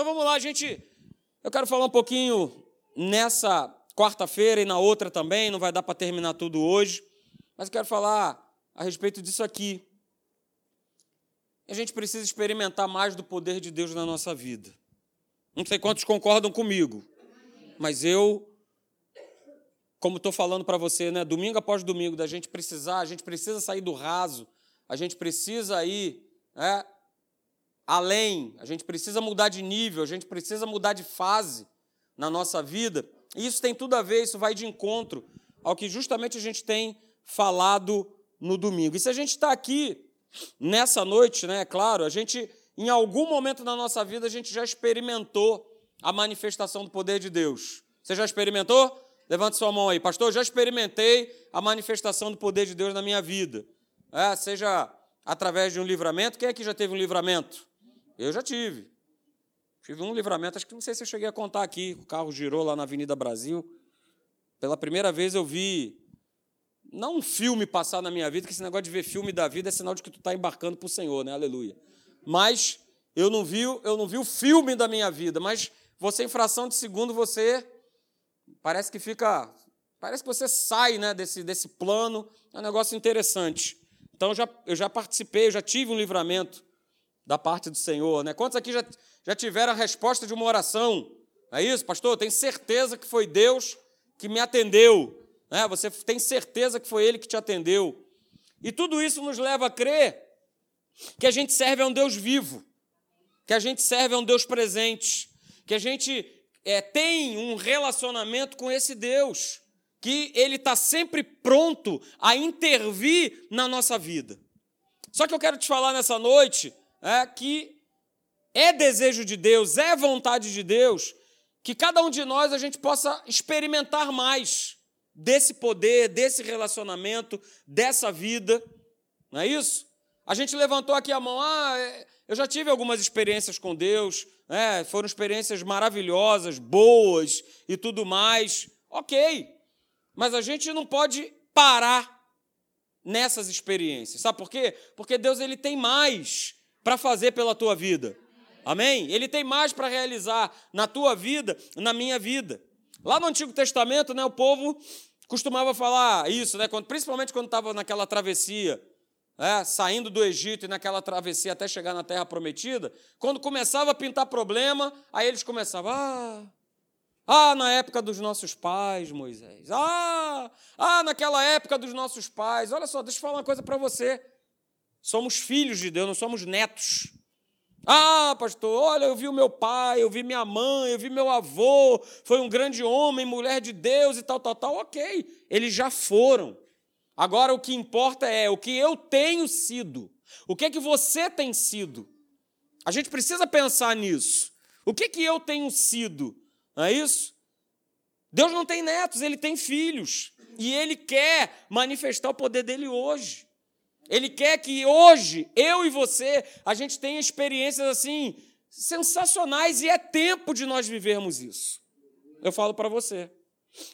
Então vamos lá, gente. Eu quero falar um pouquinho nessa quarta-feira e na outra também, não vai dar para terminar tudo hoje, mas eu quero falar a respeito disso aqui. A gente precisa experimentar mais do poder de Deus na nossa vida. Não sei quantos concordam comigo, mas eu, como estou falando para você, né, domingo após domingo, da gente precisar, a gente precisa sair do raso, a gente precisa ir né, além, a gente precisa mudar de nível, a gente precisa mudar de fase na nossa vida. E isso tem tudo a ver, isso vai de encontro ao que justamente a gente tem falado no domingo. E se a gente está aqui nessa noite, né, é claro, a gente, em algum momento da nossa vida, a gente já experimentou a manifestação do poder de Deus. Você já experimentou? Levante sua mão aí. Pastor, já experimentei a manifestação do poder de Deus na minha vida. É, seja através de um livramento. Quem aqui já teve um livramento? Eu já tive. Tive um livramento, acho que não sei se eu cheguei a contar aqui. O carro girou lá na Avenida Brasil. Pela primeira vez eu vi, não um filme passar na minha vida, que esse negócio de ver filme da vida é sinal de que tu está embarcando para o Senhor, né? Aleluia. Mas eu não vi, eu não vi o filme da minha vida, mas você, em fração de segundo, você parece que fica. Parece que você sai né, desse, desse plano. É um negócio interessante. Então, já, eu já participei, eu já tive um livramento da parte do Senhor. Né? Quantos aqui já, já tiveram a resposta de uma oração? É isso, pastor? Tenho certeza que foi Deus que me atendeu. Né? Você tem certeza que foi Ele que te atendeu. E tudo isso nos leva a crer que a gente serve a um Deus vivo, que a gente serve a um Deus presente, que a gente é, tem um relacionamento com esse Deus que ele está sempre pronto a intervir na nossa vida. Só que eu quero te falar nessa noite é, que é desejo de Deus, é vontade de Deus, que cada um de nós a gente possa experimentar mais desse poder, desse relacionamento, dessa vida, não é isso? A gente levantou aqui a mão, ah, é, eu já tive algumas experiências com Deus, é, foram experiências maravilhosas, boas e tudo mais, ok. Mas a gente não pode parar nessas experiências. Sabe por quê? Porque Deus ele tem mais para fazer pela tua vida. Amém? Ele tem mais para realizar na tua vida, na minha vida. Lá no Antigo Testamento, né, o povo costumava falar isso, né, quando, principalmente quando estava naquela travessia, é, saindo do Egito e naquela travessia até chegar na Terra Prometida, quando começava a pintar problema, aí eles começavam, ah, ah, na época dos nossos pais, Moisés. Ah, ah, naquela época dos nossos pais. Olha só, deixa eu falar uma coisa para você. Somos filhos de Deus, não somos netos. Ah, pastor, olha, eu vi o meu pai, eu vi minha mãe, eu vi meu avô, foi um grande homem, mulher de Deus e tal, tal, tal. Ok, eles já foram. Agora o que importa é o que eu tenho sido. O que é que você tem sido? A gente precisa pensar nisso. O que é que eu tenho sido? Não é isso? Deus não tem netos, ele tem filhos. E ele quer manifestar o poder dele hoje. Ele quer que hoje, eu e você, a gente tenha experiências assim sensacionais e é tempo de nós vivermos isso. Eu falo para você.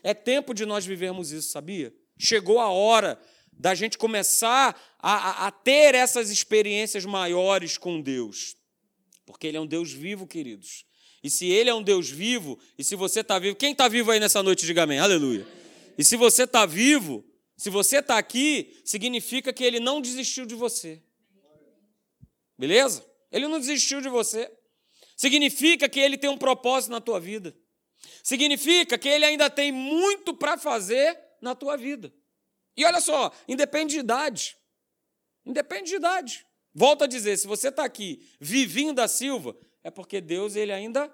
É tempo de nós vivermos isso, sabia? Chegou a hora da gente começar a, a, a ter essas experiências maiores com Deus. Porque Ele é um Deus vivo, queridos. E se Ele é um Deus vivo, e se você está vivo, quem está vivo aí nessa noite, diga amém, aleluia. E se você está vivo, se você está aqui, significa que Ele não desistiu de você. Beleza? Ele não desistiu de você. Significa que Ele tem um propósito na tua vida. Significa que Ele ainda tem muito para fazer na tua vida. E olha só, independe de idade. Independe de idade. Volto a dizer, se você está aqui, Vivinho da Silva, é porque Deus ele ainda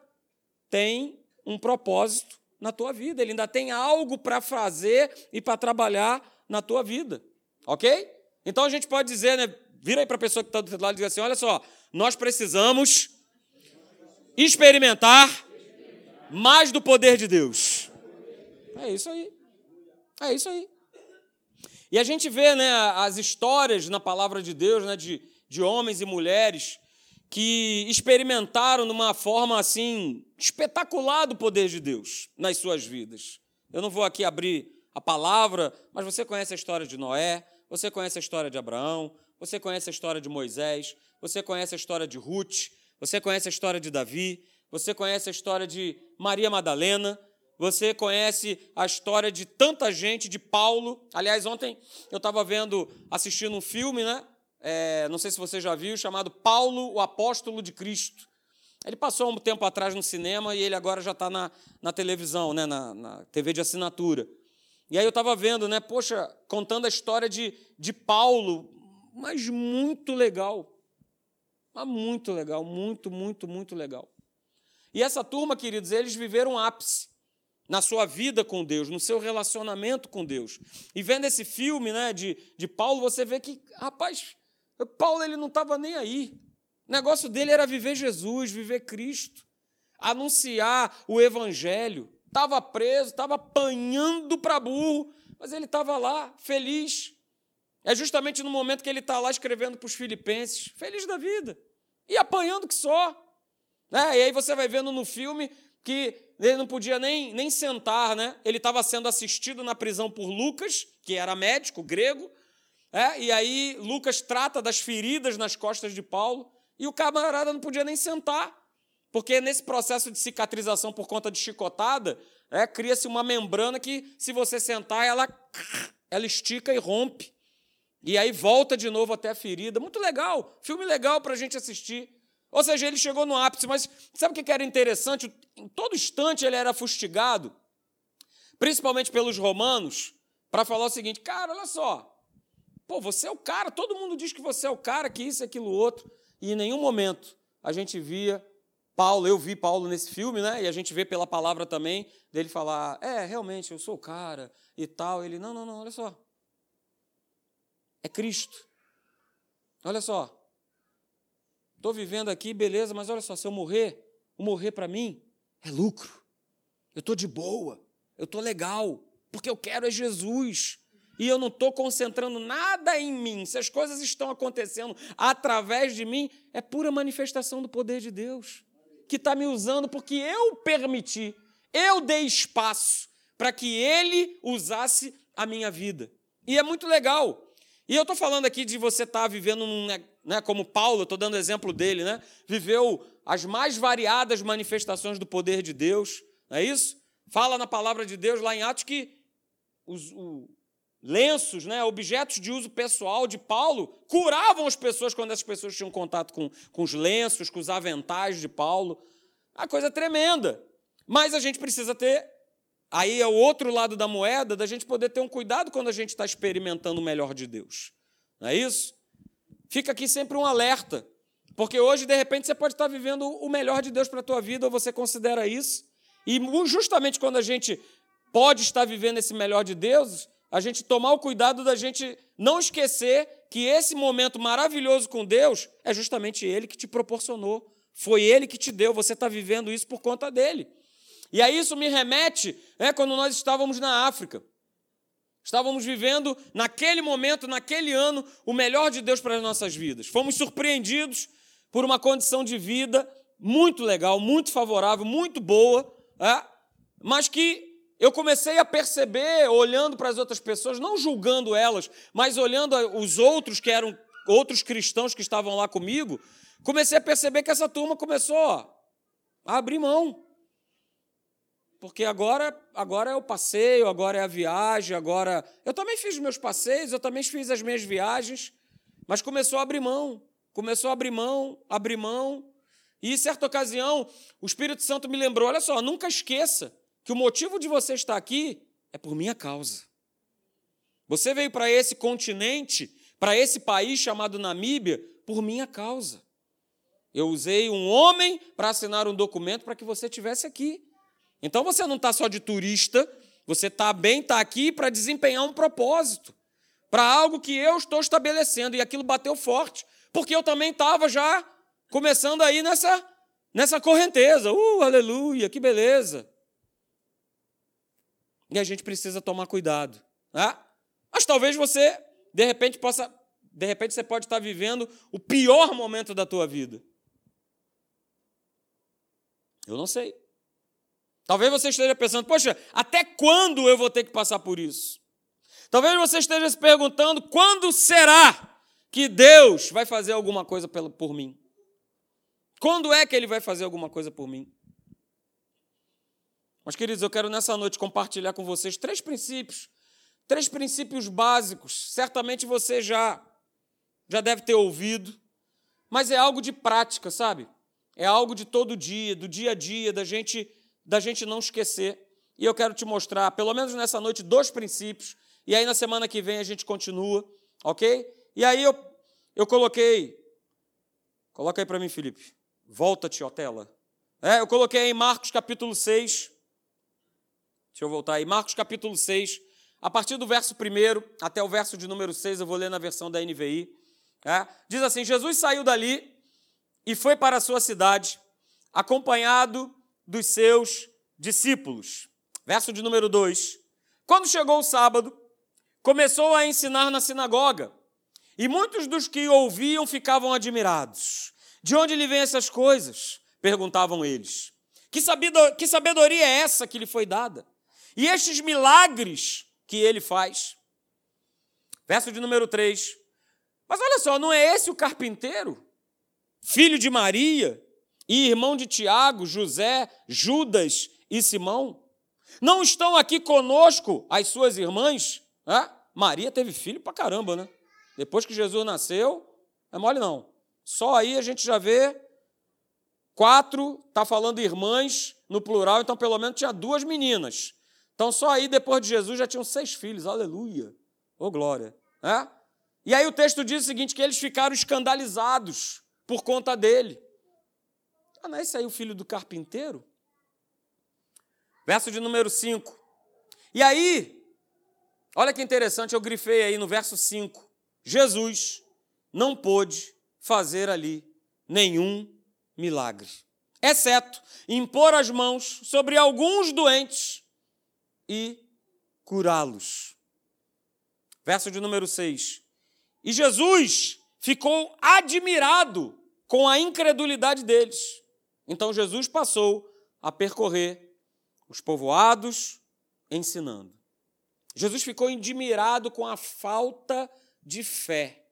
tem um propósito na tua vida, ele ainda tem algo para fazer e para trabalhar na tua vida. Ok? Então a gente pode dizer, né? Vira aí para a pessoa que está do lado e diz assim: olha só, nós precisamos experimentar mais do poder de Deus. É isso aí. É isso aí. E a gente vê né, as histórias na palavra de Deus, né, de, de homens e mulheres que experimentaram de uma forma assim espetacular do poder de Deus nas suas vidas. Eu não vou aqui abrir a palavra, mas você conhece a história de Noé, você conhece a história de Abraão, você conhece a história de Moisés, você conhece a história de Ruth, você conhece a história de Davi, você conhece a história de Maria Madalena, você conhece a história de tanta gente, de Paulo. Aliás, ontem eu estava vendo, assistindo um filme, né? É, não sei se você já viu, chamado Paulo, o Apóstolo de Cristo. Ele passou um tempo atrás no cinema e ele agora já está na, na televisão, né? na, na TV de assinatura. E aí eu estava vendo, né? Poxa, contando a história de, de Paulo, mas muito legal. Mas muito legal, muito, muito, muito legal. E essa turma, queridos, eles viveram um ápice na sua vida com Deus, no seu relacionamento com Deus. E vendo esse filme né, de, de Paulo, você vê que, rapaz, Paulo ele não estava nem aí. O negócio dele era viver Jesus, viver Cristo, anunciar o Evangelho. Estava preso, estava apanhando para burro, mas ele estava lá, feliz. É justamente no momento que ele está lá escrevendo para os filipenses, feliz da vida, e apanhando que só. Né? E aí você vai vendo no filme que ele não podia nem, nem sentar, né? Ele estava sendo assistido na prisão por Lucas, que era médico grego, é? e aí Lucas trata das feridas nas costas de Paulo, e o camarada não podia nem sentar, porque nesse processo de cicatrização por conta de chicotada, é, cria-se uma membrana que, se você sentar, ela, ela estica e rompe. E aí volta de novo até a ferida. Muito legal, filme legal para a gente assistir. Ou seja, ele chegou no ápice, mas sabe o que era interessante? Em todo instante ele era fustigado, principalmente pelos romanos, para falar o seguinte: cara, olha só, pô, você é o cara, todo mundo diz que você é o cara, que isso, aquilo, outro, e em nenhum momento a gente via Paulo, eu vi Paulo nesse filme, né? E a gente vê pela palavra também dele falar: é, realmente, eu sou o cara e tal. Ele: não, não, não, olha só. É Cristo. Olha só. Estou vivendo aqui, beleza, mas olha só, se eu morrer, o morrer para mim é lucro. Eu estou de boa, eu estou legal, porque eu quero é Jesus. E eu não estou concentrando nada em mim. Se as coisas estão acontecendo através de mim, é pura manifestação do poder de Deus, que está me usando porque eu permiti, eu dei espaço para que Ele usasse a minha vida. E é muito legal. E eu estou falando aqui de você estar tá vivendo num, né, como Paulo, estou dando exemplo dele, né, viveu as mais variadas manifestações do poder de Deus, não é isso? Fala na palavra de Deus lá em Atos que os, lenços, né, objetos de uso pessoal de Paulo, curavam as pessoas quando as pessoas tinham contato com, com os lenços, com os aventais de Paulo. A coisa tremenda. Mas a gente precisa ter. Aí é o outro lado da moeda, da gente poder ter um cuidado quando a gente está experimentando o melhor de Deus. Não é isso? Fica aqui sempre um alerta, porque hoje, de repente, você pode estar vivendo o melhor de Deus para a tua vida, ou você considera isso. E justamente quando a gente pode estar vivendo esse melhor de Deus, a gente tomar o cuidado da gente não esquecer que esse momento maravilhoso com Deus é justamente Ele que te proporcionou. Foi Ele que te deu, você está vivendo isso por conta dele. E aí isso me remete é, quando nós estávamos na África. Estávamos vivendo, naquele momento, naquele ano, o melhor de Deus para as nossas vidas. Fomos surpreendidos por uma condição de vida muito legal, muito favorável, muito boa, é? mas que eu comecei a perceber, olhando para as outras pessoas, não julgando elas, mas olhando os outros que eram outros cristãos que estavam lá comigo, comecei a perceber que essa turma começou a abrir mão porque agora, agora é o passeio, agora é a viagem, agora. Eu também fiz meus passeios, eu também fiz as minhas viagens, mas começou a abrir mão, começou a abrir mão, abrir mão. E em certa ocasião, o Espírito Santo me lembrou: olha só, nunca esqueça que o motivo de você estar aqui é por minha causa. Você veio para esse continente, para esse país chamado Namíbia, por minha causa. Eu usei um homem para assinar um documento para que você estivesse aqui. Então você não está só de turista, você está bem, está aqui para desempenhar um propósito, para algo que eu estou estabelecendo. E aquilo bateu forte, porque eu também estava já começando aí nessa, nessa correnteza. Uh, aleluia, que beleza. E a gente precisa tomar cuidado. Né? Mas talvez você, de repente, possa. De repente você pode estar vivendo o pior momento da tua vida. Eu não sei. Talvez você esteja pensando, poxa, até quando eu vou ter que passar por isso? Talvez você esteja se perguntando, quando será que Deus vai fazer alguma coisa por mim? Quando é que Ele vai fazer alguma coisa por mim? Mas, queridos, eu quero nessa noite compartilhar com vocês três princípios, três princípios básicos. Certamente você já já deve ter ouvido, mas é algo de prática, sabe? É algo de todo dia, do dia a dia, da gente da gente não esquecer. E eu quero te mostrar, pelo menos nessa noite, dois princípios. E aí na semana que vem a gente continua, ok? E aí eu, eu coloquei. Coloca aí para mim, Felipe. Volta-te, ó tela. É, eu coloquei em Marcos capítulo 6. Deixa eu voltar aí. Marcos capítulo 6. A partir do verso 1 até o verso de número 6, eu vou ler na versão da NVI. É, diz assim: Jesus saiu dali e foi para a sua cidade, acompanhado dos seus discípulos. Verso de número 2. Quando chegou o sábado, começou a ensinar na sinagoga, e muitos dos que ouviam ficavam admirados. De onde lhe vêm essas coisas? perguntavam eles. Que sabedoria é essa que lhe foi dada? E estes milagres que ele faz? Verso de número 3. Mas olha só, não é esse o carpinteiro? Filho de Maria, e irmão de Tiago, José, Judas e Simão? Não estão aqui conosco as suas irmãs? É? Maria teve filho pra caramba, né? Depois que Jesus nasceu, é mole não. Só aí a gente já vê quatro, está falando irmãs no plural, então pelo menos tinha duas meninas. Então só aí depois de Jesus já tinham seis filhos, aleluia, ô glória. É? E aí o texto diz o seguinte: que eles ficaram escandalizados por conta dele. Ah, não é esse aí o filho do carpinteiro? Verso de número 5. E aí, olha que interessante, eu grifei aí no verso 5. Jesus não pôde fazer ali nenhum milagre, exceto impor as mãos sobre alguns doentes e curá-los. Verso de número 6. E Jesus ficou admirado com a incredulidade deles. Então Jesus passou a percorrer os povoados ensinando. Jesus ficou admirado com a falta de fé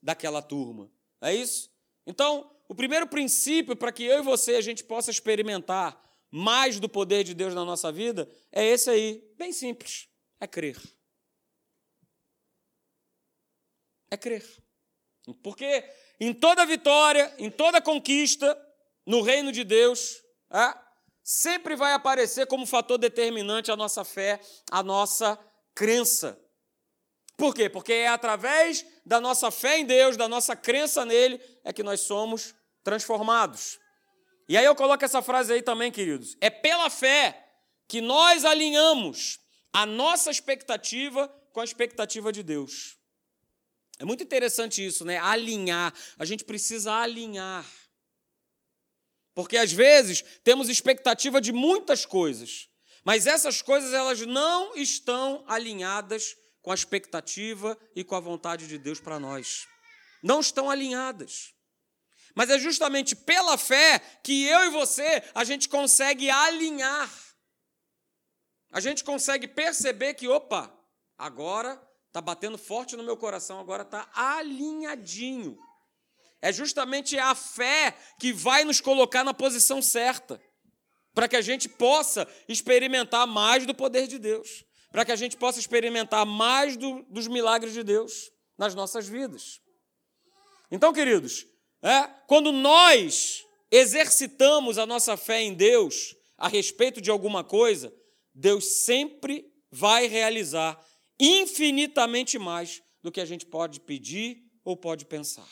daquela turma. É isso? Então, o primeiro princípio para que eu e você a gente possa experimentar mais do poder de Deus na nossa vida é esse aí, bem simples, é crer. É crer. Porque em toda vitória, em toda conquista, no reino de Deus, é, sempre vai aparecer como fator determinante a nossa fé, a nossa crença. Por quê? Porque é através da nossa fé em Deus, da nossa crença nele, é que nós somos transformados. E aí eu coloco essa frase aí também, queridos. É pela fé que nós alinhamos a nossa expectativa com a expectativa de Deus. É muito interessante isso, né? Alinhar. A gente precisa alinhar. Porque às vezes temos expectativa de muitas coisas, mas essas coisas elas não estão alinhadas com a expectativa e com a vontade de Deus para nós. Não estão alinhadas. Mas é justamente pela fé que eu e você a gente consegue alinhar. A gente consegue perceber que, opa, agora está batendo forte no meu coração, agora está alinhadinho. É justamente a fé que vai nos colocar na posição certa, para que a gente possa experimentar mais do poder de Deus, para que a gente possa experimentar mais do, dos milagres de Deus nas nossas vidas. Então, queridos, é, quando nós exercitamos a nossa fé em Deus a respeito de alguma coisa, Deus sempre vai realizar infinitamente mais do que a gente pode pedir ou pode pensar.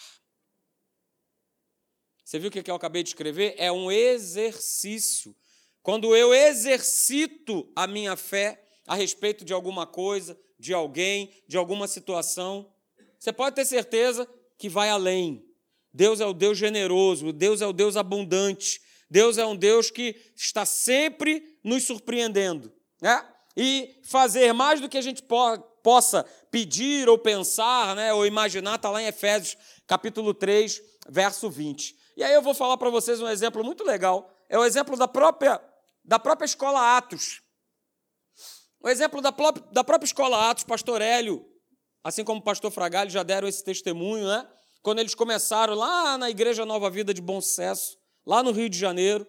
Você viu o que eu acabei de escrever? É um exercício. Quando eu exercito a minha fé a respeito de alguma coisa, de alguém, de alguma situação, você pode ter certeza que vai além. Deus é o Deus generoso, Deus é o Deus abundante, Deus é um Deus que está sempre nos surpreendendo. Né? E fazer mais do que a gente po possa pedir ou pensar né, ou imaginar, está lá em Efésios capítulo 3, verso 20. E aí eu vou falar para vocês um exemplo muito legal. É o exemplo da própria, da própria escola Atos. O exemplo da, da própria escola Atos, pastor Hélio, assim como o pastor Fragalho já deram esse testemunho, né? Quando eles começaram lá na Igreja Nova Vida de Bom Sucesso, lá no Rio de Janeiro,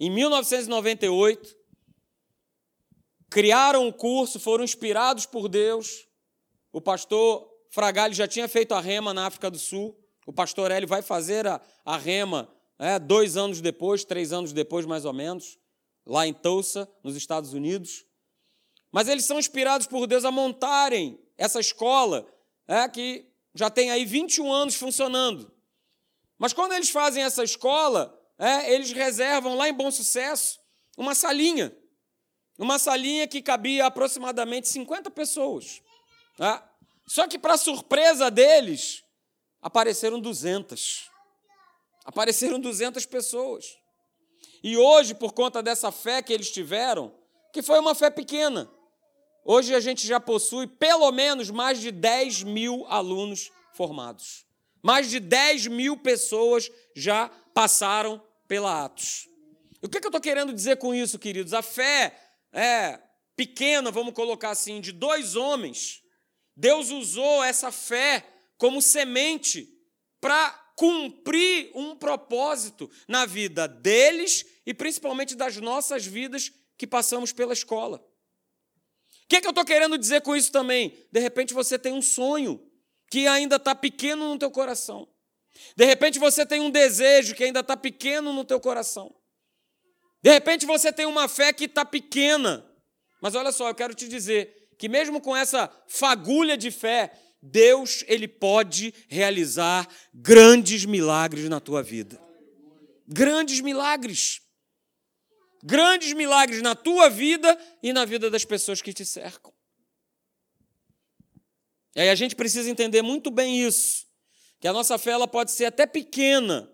em 1998. criaram o curso, foram inspirados por Deus. O pastor Fragali já tinha feito a rema na África do Sul. O pastor Hélio vai fazer a, a rema é, dois anos depois, três anos depois, mais ou menos, lá em Tulsa, nos Estados Unidos. Mas eles são inspirados por Deus a montarem essa escola, é, que já tem aí 21 anos funcionando. Mas quando eles fazem essa escola, é, eles reservam lá em Bom Sucesso uma salinha. Uma salinha que cabia aproximadamente 50 pessoas. É. Só que, para surpresa deles, apareceram 200. Apareceram 200 pessoas. E hoje, por conta dessa fé que eles tiveram, que foi uma fé pequena, hoje a gente já possui pelo menos mais de 10 mil alunos formados. Mais de 10 mil pessoas já passaram pela Atos. O que, eu estou querendo dizer com isso, queridos? A fé é pequena, vamos colocar assim, de dois homens. Deus usou essa fé como semente para cumprir um propósito na vida deles e principalmente das nossas vidas que passamos pela escola. O que, é que eu estou querendo dizer com isso também? De repente você tem um sonho que ainda está pequeno no teu coração. De repente você tem um desejo que ainda está pequeno no teu coração. De repente você tem uma fé que está pequena. Mas olha só, eu quero te dizer que mesmo com essa fagulha de fé, Deus ele pode realizar grandes milagres na tua vida. Grandes milagres. Grandes milagres na tua vida e na vida das pessoas que te cercam. E aí a gente precisa entender muito bem isso, que a nossa fé ela pode ser até pequena,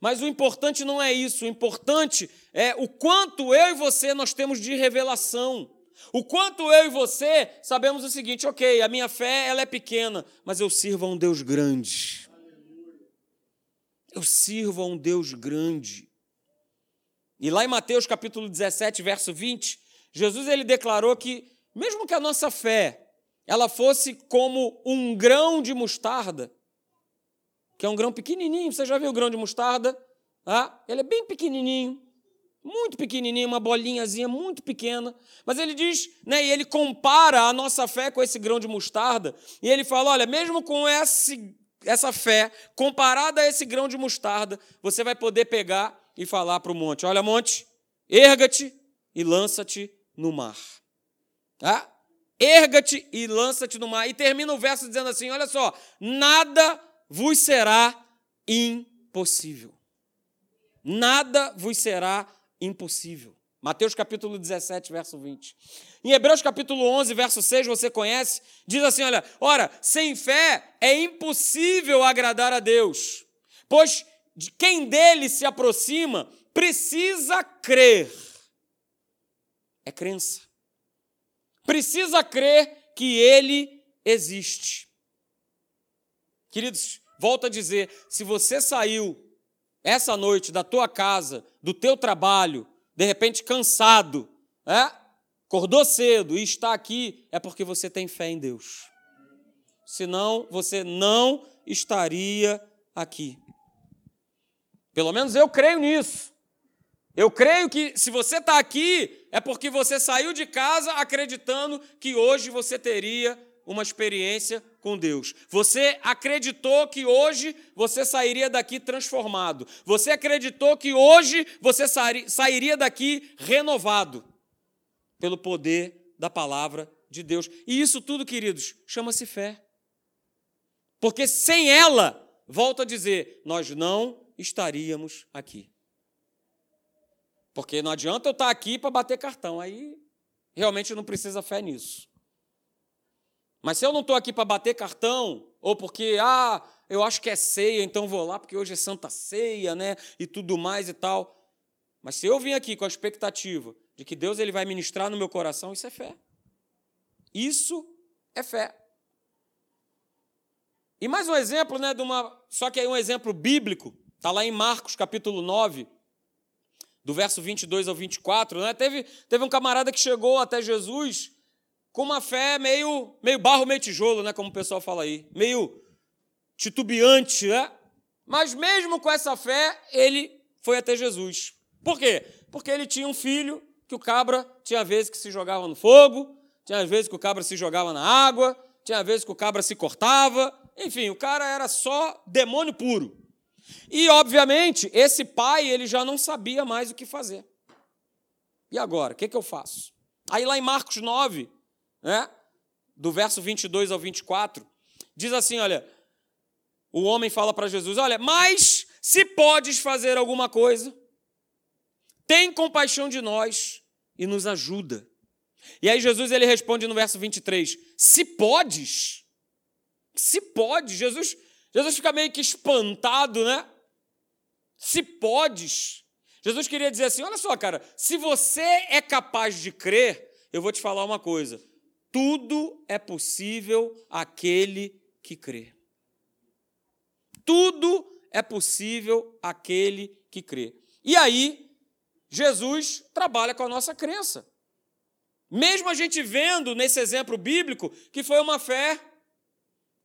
mas o importante não é isso, o importante é o quanto eu e você nós temos de revelação. O quanto eu e você sabemos o seguinte, ok, a minha fé ela é pequena, mas eu sirvo a um Deus grande. Eu sirvo a um Deus grande. E lá em Mateus capítulo 17, verso 20, Jesus ele declarou que mesmo que a nossa fé ela fosse como um grão de mostarda, que é um grão pequenininho, você já viu o grão de mostarda? Ah, ele é bem pequenininho muito pequenininho, uma bolinhazinha muito pequena. Mas ele diz, né, e ele compara a nossa fé com esse grão de mostarda, e ele fala: olha, mesmo com esse, essa fé, comparada a esse grão de mostarda, você vai poder pegar e falar para o monte: olha, monte, erga-te e lança-te no mar. Tá? Erga-te e lança-te no mar. E termina o verso dizendo assim: olha só, nada vos será impossível. Nada vos será impossível. Mateus capítulo 17, verso 20. Em Hebreus capítulo 11, verso 6, você conhece, diz assim, olha, ora, sem fé é impossível agradar a Deus, pois quem dele se aproxima precisa crer. É crença. Precisa crer que ele existe. Queridos, volto a dizer, se você saiu essa noite da tua casa, do teu trabalho, de repente cansado, é? acordou cedo e está aqui, é porque você tem fé em Deus. Senão você não estaria aqui. Pelo menos eu creio nisso. Eu creio que se você está aqui, é porque você saiu de casa acreditando que hoje você teria uma experiência com Deus. Você acreditou que hoje você sairia daqui transformado. Você acreditou que hoje você sairia daqui renovado pelo poder da palavra de Deus. E isso tudo, queridos, chama-se fé. Porque sem ela, volto a dizer, nós não estaríamos aqui. Porque não adianta eu estar aqui para bater cartão, aí realmente não precisa fé nisso. Mas se eu não estou aqui para bater cartão, ou porque, ah, eu acho que é ceia, então vou lá porque hoje é Santa Ceia, né? E tudo mais e tal. Mas se eu vim aqui com a expectativa de que Deus ele vai ministrar no meu coração, isso é fé. Isso é fé. E mais um exemplo, né, de uma, só que aí um exemplo bíblico, está lá em Marcos capítulo 9, do verso 22 ao 24, né? Teve, teve um camarada que chegou até Jesus com uma fé meio, meio barro, meio tijolo, né, como o pessoal fala aí, meio titubeante, né? Mas mesmo com essa fé, ele foi até Jesus. Por quê? Porque ele tinha um filho que o cabra tinha vezes que se jogava no fogo, tinha vezes que o cabra se jogava na água, tinha vezes que o cabra se cortava, enfim, o cara era só demônio puro. E, obviamente, esse pai ele já não sabia mais o que fazer. E agora, o que, que eu faço? Aí lá em Marcos 9, né, do verso 22 ao 24, diz assim, olha, o homem fala para Jesus, olha, mas se podes fazer alguma coisa, tem compaixão de nós e nos ajuda. E aí Jesus ele responde no verso 23: Se podes, se pode, Jesus, Jesus fica meio que espantado, né? Se podes. Jesus queria dizer assim: olha só, cara, se você é capaz de crer, eu vou te falar uma coisa: tudo é possível aquele que crê. Tudo é possível aquele que crê. E aí, Jesus trabalha com a nossa crença. Mesmo a gente vendo nesse exemplo bíblico que foi uma fé.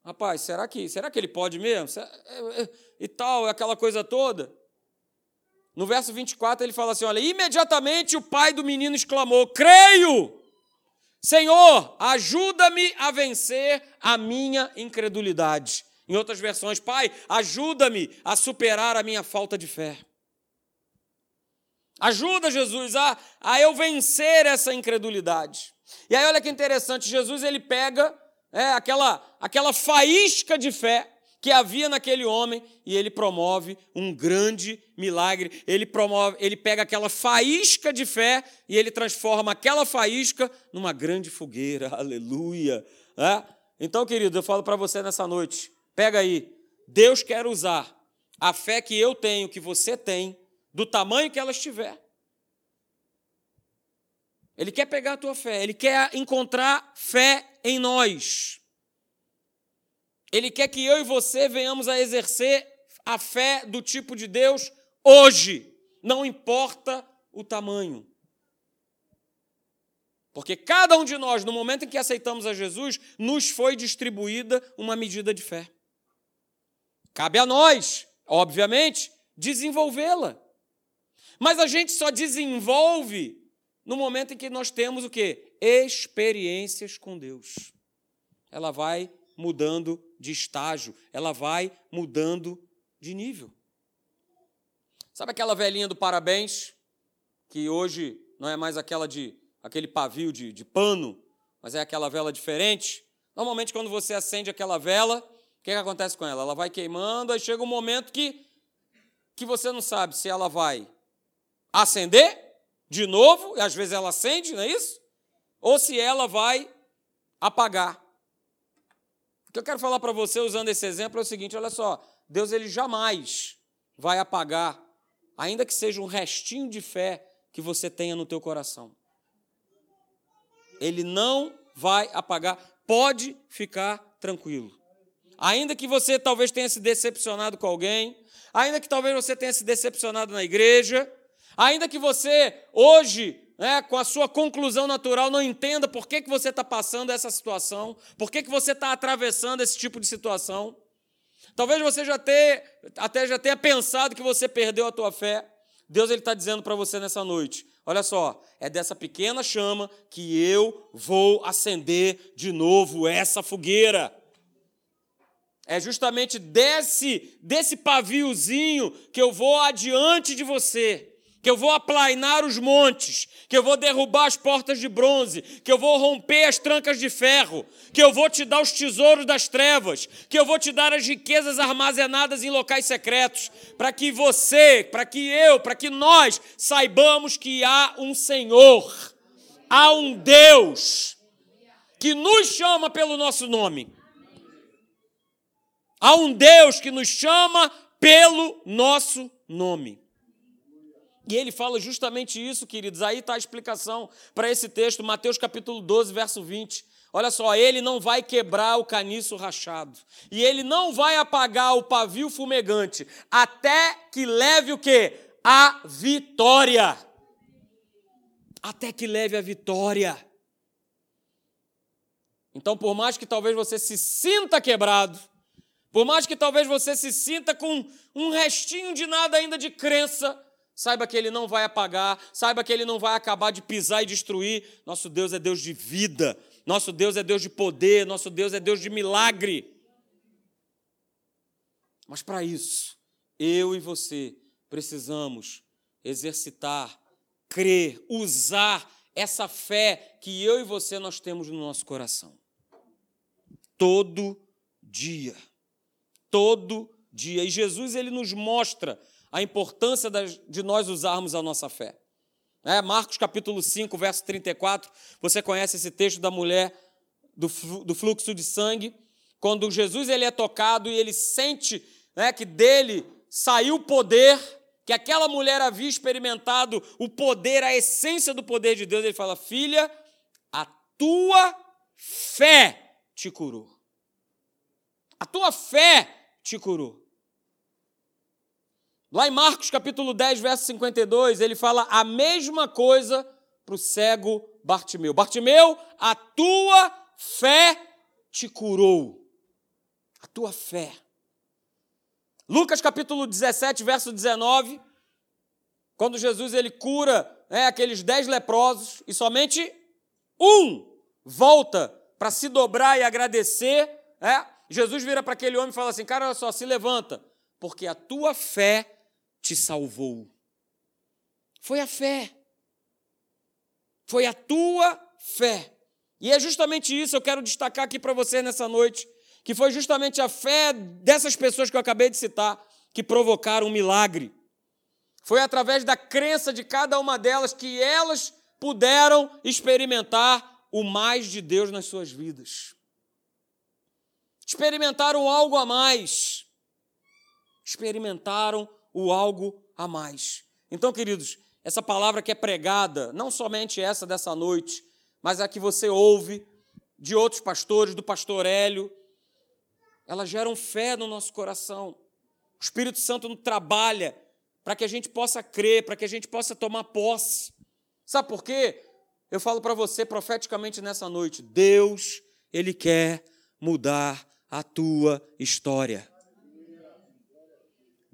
Rapaz, será que, será que ele pode mesmo? É, é, e tal, aquela coisa toda. No verso 24 ele fala assim: Olha, imediatamente o pai do menino exclamou: Creio! Senhor, ajuda-me a vencer a minha incredulidade. Em outras versões, Pai, ajuda-me a superar a minha falta de fé. Ajuda, Jesus, a, a eu vencer essa incredulidade. E aí, olha que interessante, Jesus ele pega é, aquela, aquela faísca de fé que havia naquele homem e ele promove um grande milagre. Ele promove, ele pega aquela faísca de fé e ele transforma aquela faísca numa grande fogueira. Aleluia! É? Então, querido, eu falo para você nessa noite, pega aí. Deus quer usar a fé que eu tenho, que você tem, do tamanho que ela estiver. Ele quer pegar a tua fé, ele quer encontrar fé em nós. Ele quer que eu e você venhamos a exercer a fé do tipo de Deus hoje, não importa o tamanho. Porque cada um de nós, no momento em que aceitamos a Jesus, nos foi distribuída uma medida de fé. Cabe a nós, obviamente, desenvolvê-la. Mas a gente só desenvolve no momento em que nós temos o quê? Experiências com Deus. Ela vai mudando de estágio, ela vai mudando de nível. Sabe aquela velhinha do parabéns, que hoje não é mais aquela de aquele pavio de, de pano, mas é aquela vela diferente? Normalmente, quando você acende aquela vela, o que, que acontece com ela? Ela vai queimando, aí chega um momento que, que você não sabe se ela vai acender de novo, e às vezes ela acende, não é isso? Ou se ela vai apagar. O que eu quero falar para você usando esse exemplo é o seguinte: olha só, Deus ele jamais vai apagar, ainda que seja um restinho de fé que você tenha no teu coração. Ele não vai apagar, pode ficar tranquilo. Ainda que você talvez tenha se decepcionado com alguém, ainda que talvez você tenha se decepcionado na igreja, Ainda que você hoje, né, com a sua conclusão natural, não entenda por que, que você está passando essa situação, por que, que você está atravessando esse tipo de situação. Talvez você já tenha, até já tenha pensado que você perdeu a tua fé. Deus está dizendo para você nessa noite: olha só, é dessa pequena chama que eu vou acender de novo essa fogueira. É justamente desse, desse paviozinho que eu vou adiante de você que eu vou aplainar os montes, que eu vou derrubar as portas de bronze, que eu vou romper as trancas de ferro, que eu vou te dar os tesouros das trevas, que eu vou te dar as riquezas armazenadas em locais secretos, para que você, para que eu, para que nós saibamos que há um Senhor, há um Deus que nos chama pelo nosso nome. Há um Deus que nos chama pelo nosso nome. E ele fala justamente isso, queridos. Aí está a explicação para esse texto, Mateus capítulo 12, verso 20. Olha só, ele não vai quebrar o caniço rachado. E ele não vai apagar o pavio fumegante até que leve o quê? A vitória. Até que leve a vitória. Então, por mais que talvez você se sinta quebrado, por mais que talvez você se sinta com um restinho de nada ainda de crença, Saiba que ele não vai apagar, saiba que ele não vai acabar de pisar e destruir. Nosso Deus é Deus de vida, nosso Deus é Deus de poder, nosso Deus é Deus de milagre. Mas para isso, eu e você precisamos exercitar, crer, usar essa fé que eu e você nós temos no nosso coração. Todo dia. Todo dia. E Jesus ele nos mostra a importância de nós usarmos a nossa fé. É, Marcos capítulo 5, verso 34, você conhece esse texto da mulher do, fluxo de sangue, quando Jesus ele é tocado e ele sente né, que dele saiu o poder, que aquela mulher havia experimentado o poder, a essência do poder de Deus, ele fala: Filha, a tua fé te curou. A tua fé te curou. Lá em Marcos capítulo 10, verso 52, ele fala a mesma coisa para o cego Bartimeu. Bartimeu, a tua fé te curou. A tua fé. Lucas capítulo 17, verso 19, quando Jesus ele cura né, aqueles dez leprosos e somente um volta para se dobrar e agradecer, né, Jesus vira para aquele homem e fala assim: Cara, olha só, se levanta, porque a tua fé te salvou. Foi a fé. Foi a tua fé. E é justamente isso que eu quero destacar aqui para você nessa noite que foi justamente a fé dessas pessoas que eu acabei de citar que provocaram um milagre. Foi através da crença de cada uma delas que elas puderam experimentar o mais de Deus nas suas vidas. Experimentaram algo a mais. Experimentaram o algo a mais. Então, queridos, essa palavra que é pregada, não somente essa dessa noite, mas a que você ouve de outros pastores, do pastor Hélio, elas geram fé no nosso coração. O Espírito Santo trabalha para que a gente possa crer, para que a gente possa tomar posse. Sabe por quê? Eu falo para você profeticamente nessa noite: Deus, Ele quer mudar a tua história.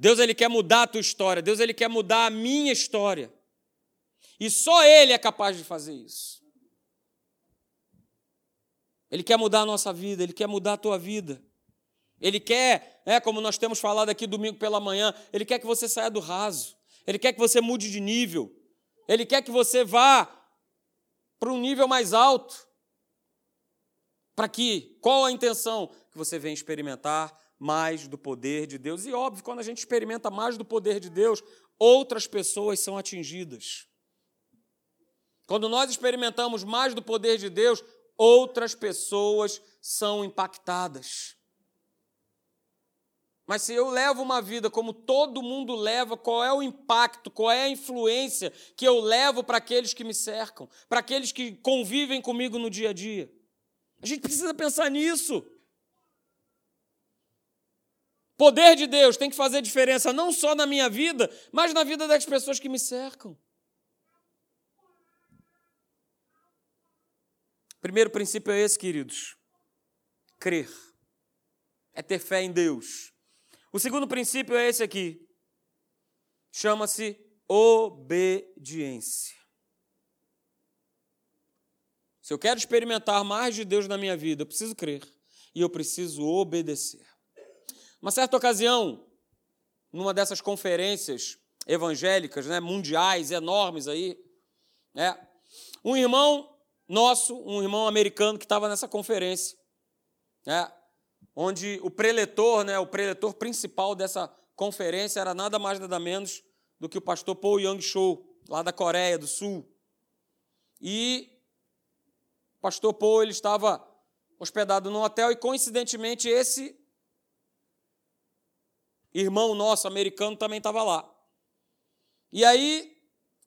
Deus, Ele quer mudar a tua história. Deus, Ele quer mudar a minha história. E só Ele é capaz de fazer isso. Ele quer mudar a nossa vida, Ele quer mudar a tua vida. Ele quer, é, como nós temos falado aqui domingo pela manhã, ele quer que você saia do raso. Ele quer que você mude de nível. Ele quer que você vá para um nível mais alto. Para que? Qual a intenção? Que você venha experimentar mais do poder de Deus. E óbvio, quando a gente experimenta mais do poder de Deus, outras pessoas são atingidas. Quando nós experimentamos mais do poder de Deus, outras pessoas são impactadas. Mas se eu levo uma vida como todo mundo leva, qual é o impacto, qual é a influência que eu levo para aqueles que me cercam, para aqueles que convivem comigo no dia a dia? A gente precisa pensar nisso. Poder de Deus tem que fazer diferença não só na minha vida, mas na vida das pessoas que me cercam. Primeiro princípio é esse, queridos: crer. É ter fé em Deus. O segundo princípio é esse aqui. Chama-se obediência. Se eu quero experimentar mais de Deus na minha vida, eu preciso crer e eu preciso obedecer. Uma certa ocasião, numa dessas conferências evangélicas, né, mundiais, enormes aí, é, um irmão nosso, um irmão americano que estava nessa conferência, é, onde o preletor, né, o preletor principal dessa conferência era nada mais nada menos do que o pastor Paul Young Cho, lá da Coreia do Sul. E o pastor Paul ele estava hospedado num hotel e coincidentemente esse irmão nosso americano também estava lá. E aí,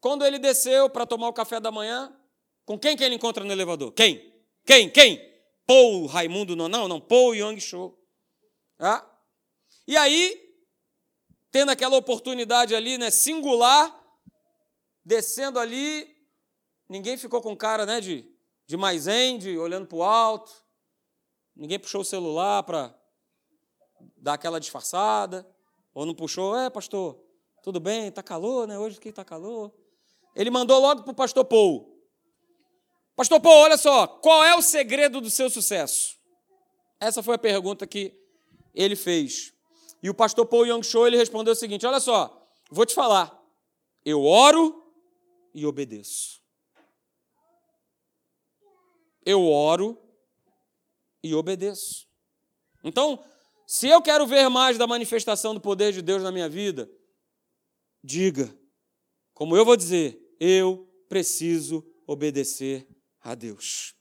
quando ele desceu para tomar o café da manhã, com quem que ele encontra no elevador? Quem? Quem? Quem? Paul Raimundo, não, não, não, Paul Young Cho. Ah? E aí, tendo aquela oportunidade ali, né, singular, descendo ali, ninguém ficou com cara né, de, de maisém, de olhando para o alto, ninguém puxou o celular para dar aquela disfarçada, ou não puxou, é, pastor, Tudo bem? Está calor, né? Hoje aqui está calor. Ele mandou logo para o pastor Paul. Pastor Paul, olha só, qual é o segredo do seu sucesso? Essa foi a pergunta que ele fez. E o pastor Paul Young Cho ele respondeu o seguinte: Olha só, vou te falar. Eu oro e obedeço. Eu oro e obedeço. Então, se eu quero ver mais da manifestação do poder de Deus na minha vida, diga, como eu vou dizer, eu preciso obedecer a Deus.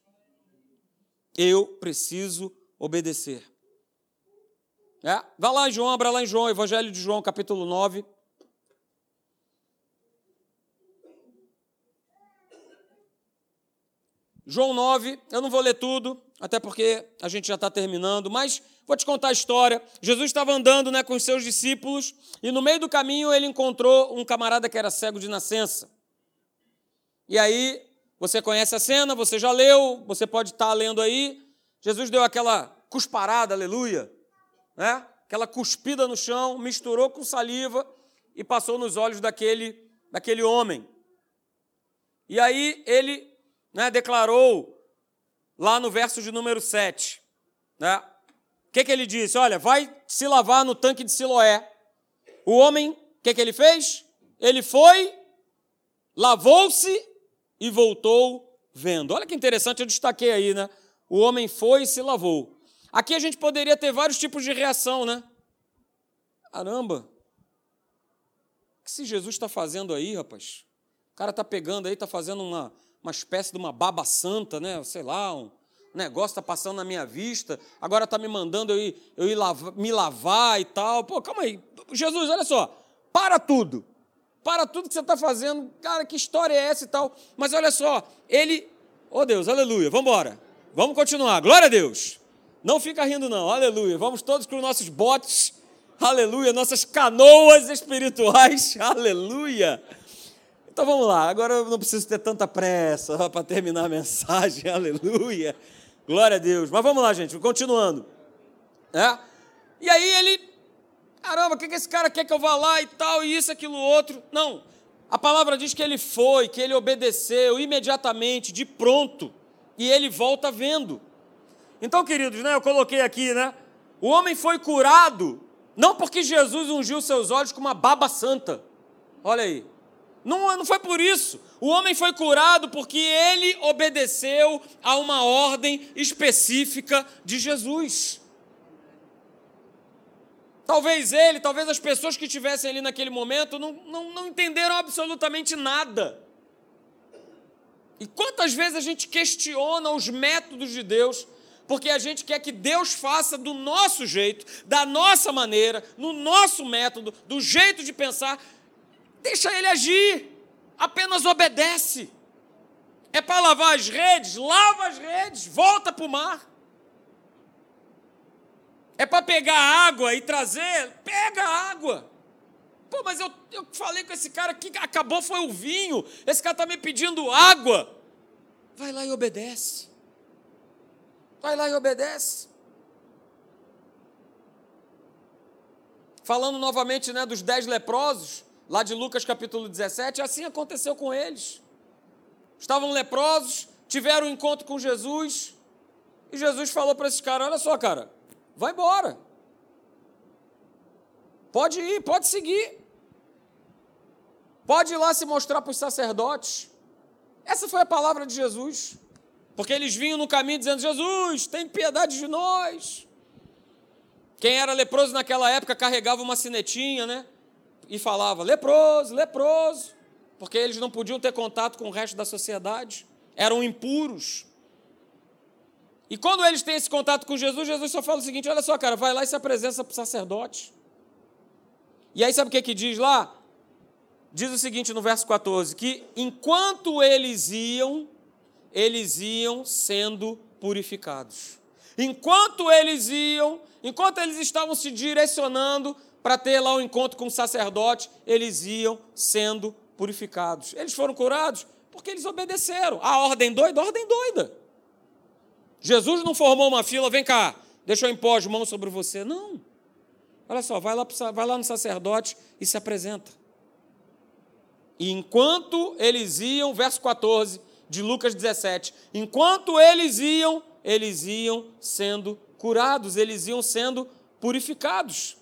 Eu preciso obedecer. É? Vá lá em João, abra lá em João, Evangelho de João, capítulo 9. João 9, eu não vou ler tudo, até porque a gente já está terminando, mas vou te contar a história. Jesus estava andando né, com os seus discípulos e no meio do caminho ele encontrou um camarada que era cego de nascença. E aí, você conhece a cena, você já leu, você pode estar tá lendo aí. Jesus deu aquela cusparada, aleluia, né? aquela cuspida no chão, misturou com saliva e passou nos olhos daquele, daquele homem. E aí ele né, declarou lá no verso de número 7. Né? O que, que ele disse? Olha, vai se lavar no tanque de Siloé. O homem, o que, que ele fez? Ele foi, lavou-se e voltou vendo. Olha que interessante, eu destaquei aí, né? O homem foi e se lavou. Aqui a gente poderia ter vários tipos de reação, né? Caramba! O que esse Jesus está fazendo aí, rapaz? O cara está pegando aí, está fazendo uma, uma espécie de uma baba santa, né? Sei lá, um negócio está passando na minha vista, agora está me mandando eu ir, eu ir lavar, me lavar e tal. Pô, calma aí. Jesus, olha só, para tudo. Para tudo que você está fazendo. Cara, que história é essa e tal? Mas olha só, ele. Oh Deus, aleluia, vamos embora. Vamos continuar. Glória a Deus. Não fica rindo, não. Aleluia. Vamos todos com os nossos botes. Aleluia. Nossas canoas espirituais. Aleluia. Então vamos lá, agora eu não preciso ter tanta pressa para terminar a mensagem, aleluia, glória a Deus. Mas vamos lá, gente, continuando. É? E aí ele, caramba, o que, que esse cara quer que eu vá lá e tal, e isso, aquilo, outro? Não, a palavra diz que ele foi, que ele obedeceu imediatamente, de pronto, e ele volta vendo. Então, queridos, né, eu coloquei aqui, né? O homem foi curado, não porque Jesus ungiu seus olhos com uma baba santa. Olha aí. Não, não foi por isso. O homem foi curado porque ele obedeceu a uma ordem específica de Jesus. Talvez ele, talvez as pessoas que estivessem ali naquele momento não, não, não entenderam absolutamente nada. E quantas vezes a gente questiona os métodos de Deus, porque a gente quer que Deus faça do nosso jeito, da nossa maneira, no nosso método, do jeito de pensar, Deixa ele agir. Apenas obedece. É para lavar as redes? Lava as redes, volta para o mar. É para pegar água e trazer? Pega água. Pô, mas eu, eu falei com esse cara que acabou foi o vinho. Esse cara está me pedindo água. Vai lá e obedece. Vai lá e obedece. Falando novamente né, dos dez leprosos, lá de Lucas capítulo 17, assim aconteceu com eles. Estavam leprosos, tiveram um encontro com Jesus, e Jesus falou para esses caras: Olha só, cara, vai embora. Pode ir, pode seguir. Pode ir lá se mostrar para os sacerdotes. Essa foi a palavra de Jesus. Porque eles vinham no caminho dizendo: Jesus, tem piedade de nós. Quem era leproso naquela época carregava uma sinetinha, né? E falava leproso, leproso, porque eles não podiam ter contato com o resto da sociedade, eram impuros. E quando eles têm esse contato com Jesus, Jesus só fala o seguinte: olha só, cara, vai lá e se apresenta para o sacerdote. E aí sabe o que, que diz lá? Diz o seguinte no verso 14: que enquanto eles iam, eles iam sendo purificados. Enquanto eles iam, enquanto eles estavam se direcionando para ter lá um encontro com o sacerdote, eles iam sendo purificados. Eles foram curados porque eles obedeceram. A ordem doida, a ordem doida. Jesus não formou uma fila, vem cá, deixa eu impor as mãos sobre você. Não. Olha só, vai lá, vai lá no sacerdote e se apresenta. E enquanto eles iam, verso 14 de Lucas 17, enquanto eles iam, eles iam sendo curados, eles iam sendo purificados.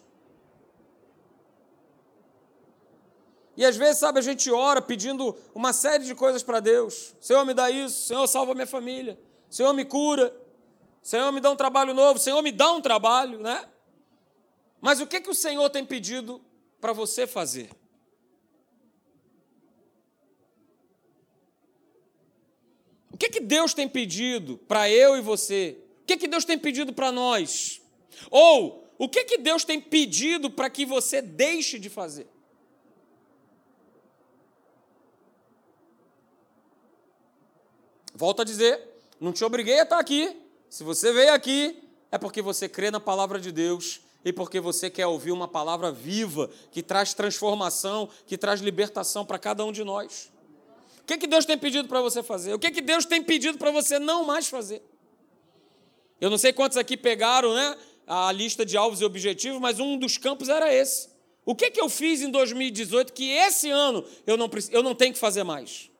E às vezes, sabe, a gente ora pedindo uma série de coisas para Deus. Senhor, me dá isso. Senhor, salva minha família. Senhor, me cura. Senhor, me dá um trabalho novo. Senhor, me dá um trabalho, né? Mas o que, que o Senhor tem pedido para você fazer? O que, que Deus tem pedido para eu e você? O que, que Deus tem pedido para nós? Ou o que, que Deus tem pedido para que você deixe de fazer? Volto a dizer, não te obriguei a estar aqui. Se você veio aqui, é porque você crê na palavra de Deus e porque você quer ouvir uma palavra viva que traz transformação, que traz libertação para cada um de nós. O que, que Deus tem pedido para você fazer? O que, que Deus tem pedido para você não mais fazer? Eu não sei quantos aqui pegaram né, a lista de alvos e objetivos, mas um dos campos era esse. O que, que eu fiz em 2018 que esse ano eu não, eu não tenho que fazer mais?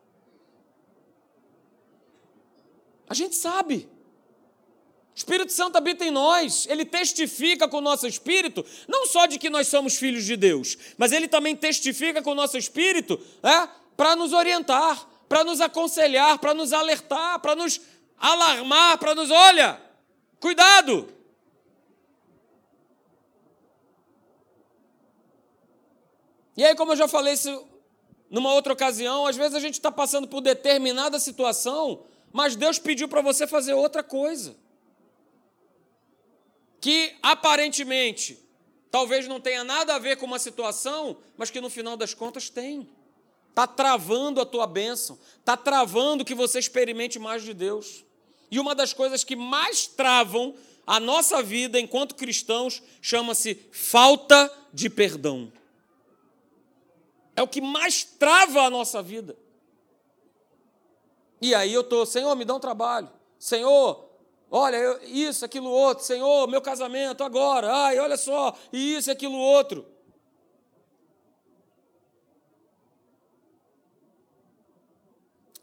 A gente sabe. O Espírito Santo habita em nós, ele testifica com o nosso espírito, não só de que nós somos filhos de Deus, mas ele também testifica com o nosso espírito é, para nos orientar, para nos aconselhar, para nos alertar, para nos alarmar, para nos, olha, cuidado. E aí, como eu já falei isso numa outra ocasião, às vezes a gente está passando por determinada situação mas Deus pediu para você fazer outra coisa. Que aparentemente talvez não tenha nada a ver com uma situação, mas que no final das contas tem. Está travando a tua bênção, está travando que você experimente mais de Deus. E uma das coisas que mais travam a nossa vida enquanto cristãos chama-se falta de perdão. É o que mais trava a nossa vida. E aí eu estou, Senhor, me dá um trabalho. Senhor, olha, eu, isso, aquilo outro. Senhor, meu casamento agora. Ai, olha só, isso, aquilo outro.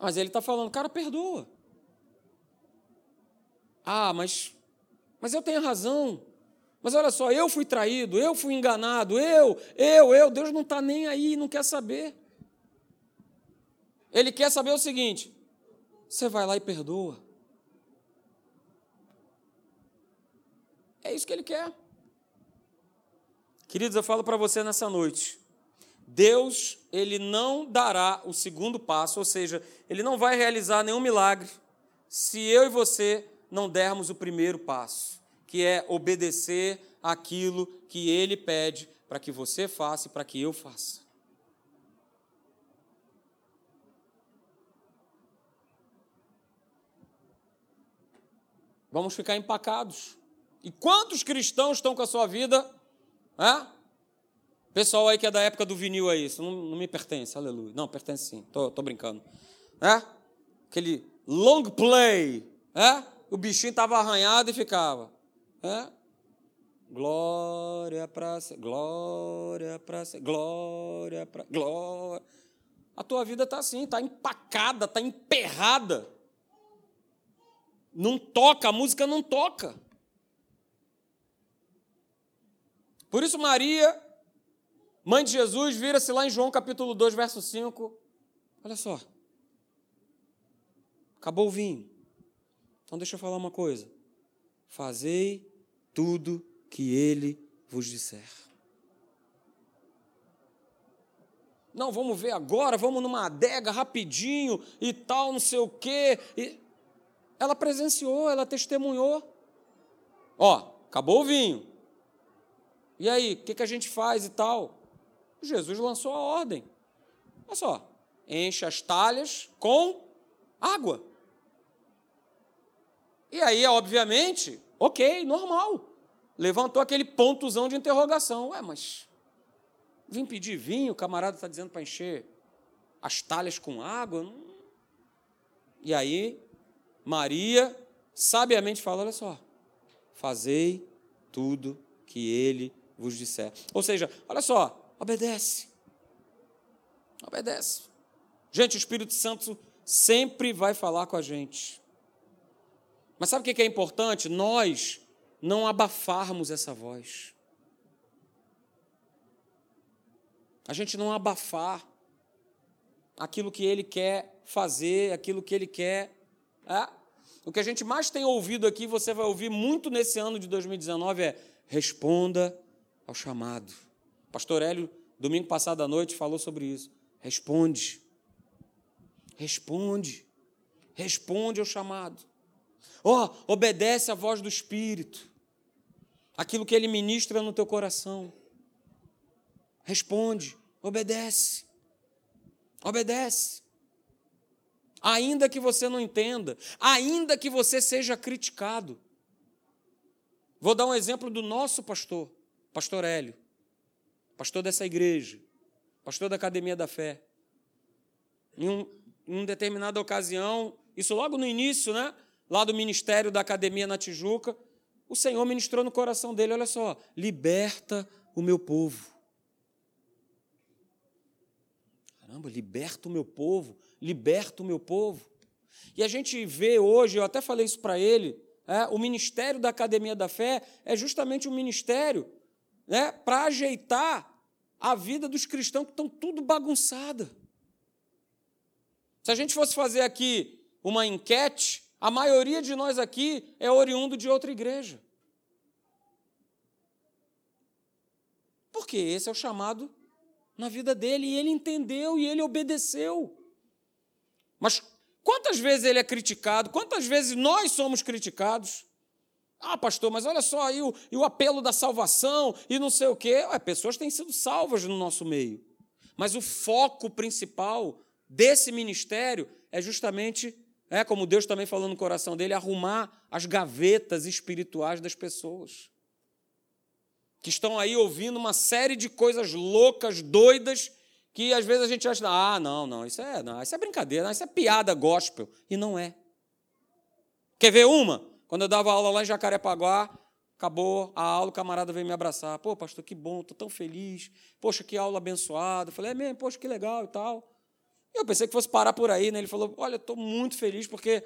Mas ele está falando, cara, perdoa. Ah, mas, mas eu tenho razão. Mas olha só, eu fui traído, eu fui enganado, eu, eu, eu. Deus não está nem aí, não quer saber. Ele quer saber o seguinte: você vai lá e perdoa. É isso que ele quer. Queridos, eu falo para você nessa noite. Deus, ele não dará o segundo passo, ou seja, ele não vai realizar nenhum milagre se eu e você não dermos o primeiro passo, que é obedecer aquilo que ele pede para que você faça e para que eu faça. Vamos ficar empacados. E quantos cristãos estão com a sua vida? Pessoal aí que é da época do vinil aí, isso não, não me pertence, aleluia. Não, pertence sim, tô, tô brincando. É? Aquele long play, é? O bichinho estava arranhado e ficava. É? Glória para glória para glória para glória. A tua vida está assim, está empacada, está emperrada. Não toca, a música não toca. Por isso, Maria, mãe de Jesus, vira-se lá em João capítulo 2, verso 5. Olha só. Acabou o vinho. Então deixa eu falar uma coisa. Fazei tudo que ele vos disser. Não, vamos ver agora, vamos numa adega rapidinho e tal, não sei o quê. E... Ela presenciou, ela testemunhou. Ó, acabou o vinho. E aí, o que, que a gente faz e tal? Jesus lançou a ordem. Olha só, enche as talhas com água. E aí, obviamente, ok, normal. Levantou aquele pontozão de interrogação. Ué, mas vim pedir vinho, o camarada está dizendo para encher as talhas com água? E aí, Maria sabiamente fala: olha só, fazei tudo que ele vos disser. Ou seja, olha só, obedece. Obedece. Gente, o Espírito Santo sempre vai falar com a gente. Mas sabe o que é importante? Nós não abafarmos essa voz. A gente não abafar aquilo que ele quer fazer, aquilo que ele quer. É? O que a gente mais tem ouvido aqui, você vai ouvir muito nesse ano de 2019, é responda ao chamado. Pastor Hélio, domingo passado à noite, falou sobre isso. Responde. Responde. Responde ao chamado. Ó, oh, obedece à voz do Espírito. Aquilo que ele ministra no teu coração. Responde, obedece. Obedece. Ainda que você não entenda, ainda que você seja criticado. Vou dar um exemplo do nosso pastor, pastor Hélio, pastor dessa igreja, pastor da Academia da Fé. Em, um, em uma determinada ocasião, isso logo no início, né? Lá do ministério da Academia na Tijuca, o Senhor ministrou no coração dele: olha só, liberta o meu povo. Caramba, liberta o meu povo, liberta o meu povo. E a gente vê hoje, eu até falei isso para ele, é, o ministério da Academia da Fé é justamente um ministério né, para ajeitar a vida dos cristãos que estão tudo bagunçada. Se a gente fosse fazer aqui uma enquete, a maioria de nós aqui é oriundo de outra igreja. Porque esse é o chamado na vida dele e ele entendeu e ele obedeceu. Mas quantas vezes ele é criticado? Quantas vezes nós somos criticados? Ah, pastor, mas olha só aí o, o apelo da salvação e não sei o quê. Ué, pessoas têm sido salvas no nosso meio. Mas o foco principal desse ministério é justamente, é como Deus também falou no coração dele, arrumar as gavetas espirituais das pessoas que estão aí ouvindo uma série de coisas loucas, doidas, que às vezes a gente acha, ah, não, não, isso é, não, isso é brincadeira, não, isso é piada gospel. E não é. Quer ver uma? Quando eu dava aula lá em Jacarepaguá, acabou a aula, o camarada veio me abraçar. Pô, pastor, que bom, estou tão feliz. Poxa, que aula abençoada. Eu falei, é mesmo, poxa, que legal e tal. Eu pensei que fosse parar por aí, né? Ele falou, olha, estou muito feliz porque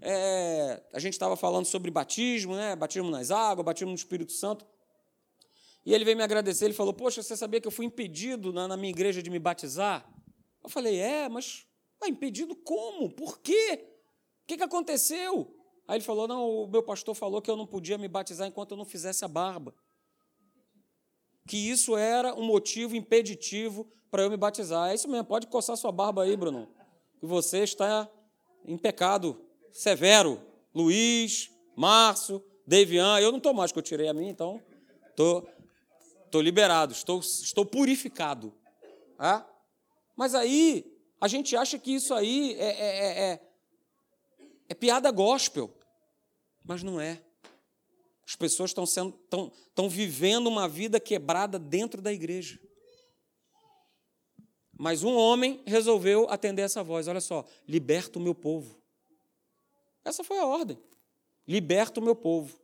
é, a gente estava falando sobre batismo, né? Batismo nas águas, batismo no Espírito Santo. E ele veio me agradecer, ele falou: Poxa, você sabia que eu fui impedido na, na minha igreja de me batizar? Eu falei: É, mas impedido como? Por quê? O que, que aconteceu? Aí ele falou: Não, o meu pastor falou que eu não podia me batizar enquanto eu não fizesse a barba. Que isso era um motivo impeditivo para eu me batizar. É isso mesmo, pode coçar sua barba aí, Bruno. Você está em pecado severo. Luiz, Márcio, Devian, eu não estou mais, que eu tirei a mim, então estou estou liberado, estou, estou purificado. É? Mas aí a gente acha que isso aí é, é, é, é, é piada gospel, mas não é. As pessoas estão, sendo, estão, estão vivendo uma vida quebrada dentro da igreja. Mas um homem resolveu atender essa voz: olha só, liberta o meu povo. Essa foi a ordem. Liberta o meu povo.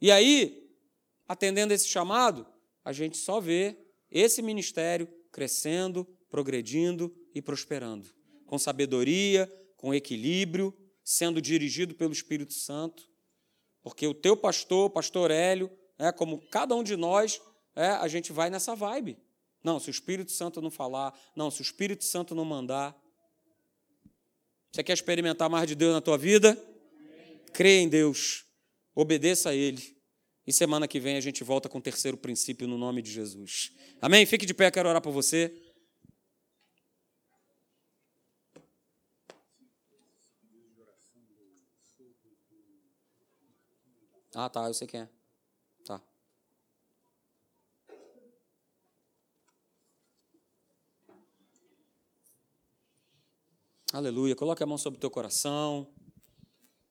E aí, atendendo esse chamado, a gente só vê esse ministério crescendo, progredindo e prosperando, com sabedoria, com equilíbrio, sendo dirigido pelo Espírito Santo, porque o teu pastor, pastor Hélio, é como cada um de nós, é, a gente vai nessa vibe. Não, se o Espírito Santo não falar, não, se o Espírito Santo não mandar. Você quer experimentar mais de Deus na tua vida? Crê em Deus, obedeça a Ele e semana que vem a gente volta com o terceiro princípio no nome de Jesus. Amém? Fique de pé, quero orar por você. Ah, tá, eu sei quem é. Tá. Aleluia. Coloque a mão sobre o teu coração.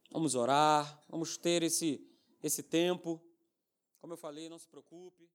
Vamos orar. Vamos ter esse, esse tempo. Como eu falei, não se preocupe.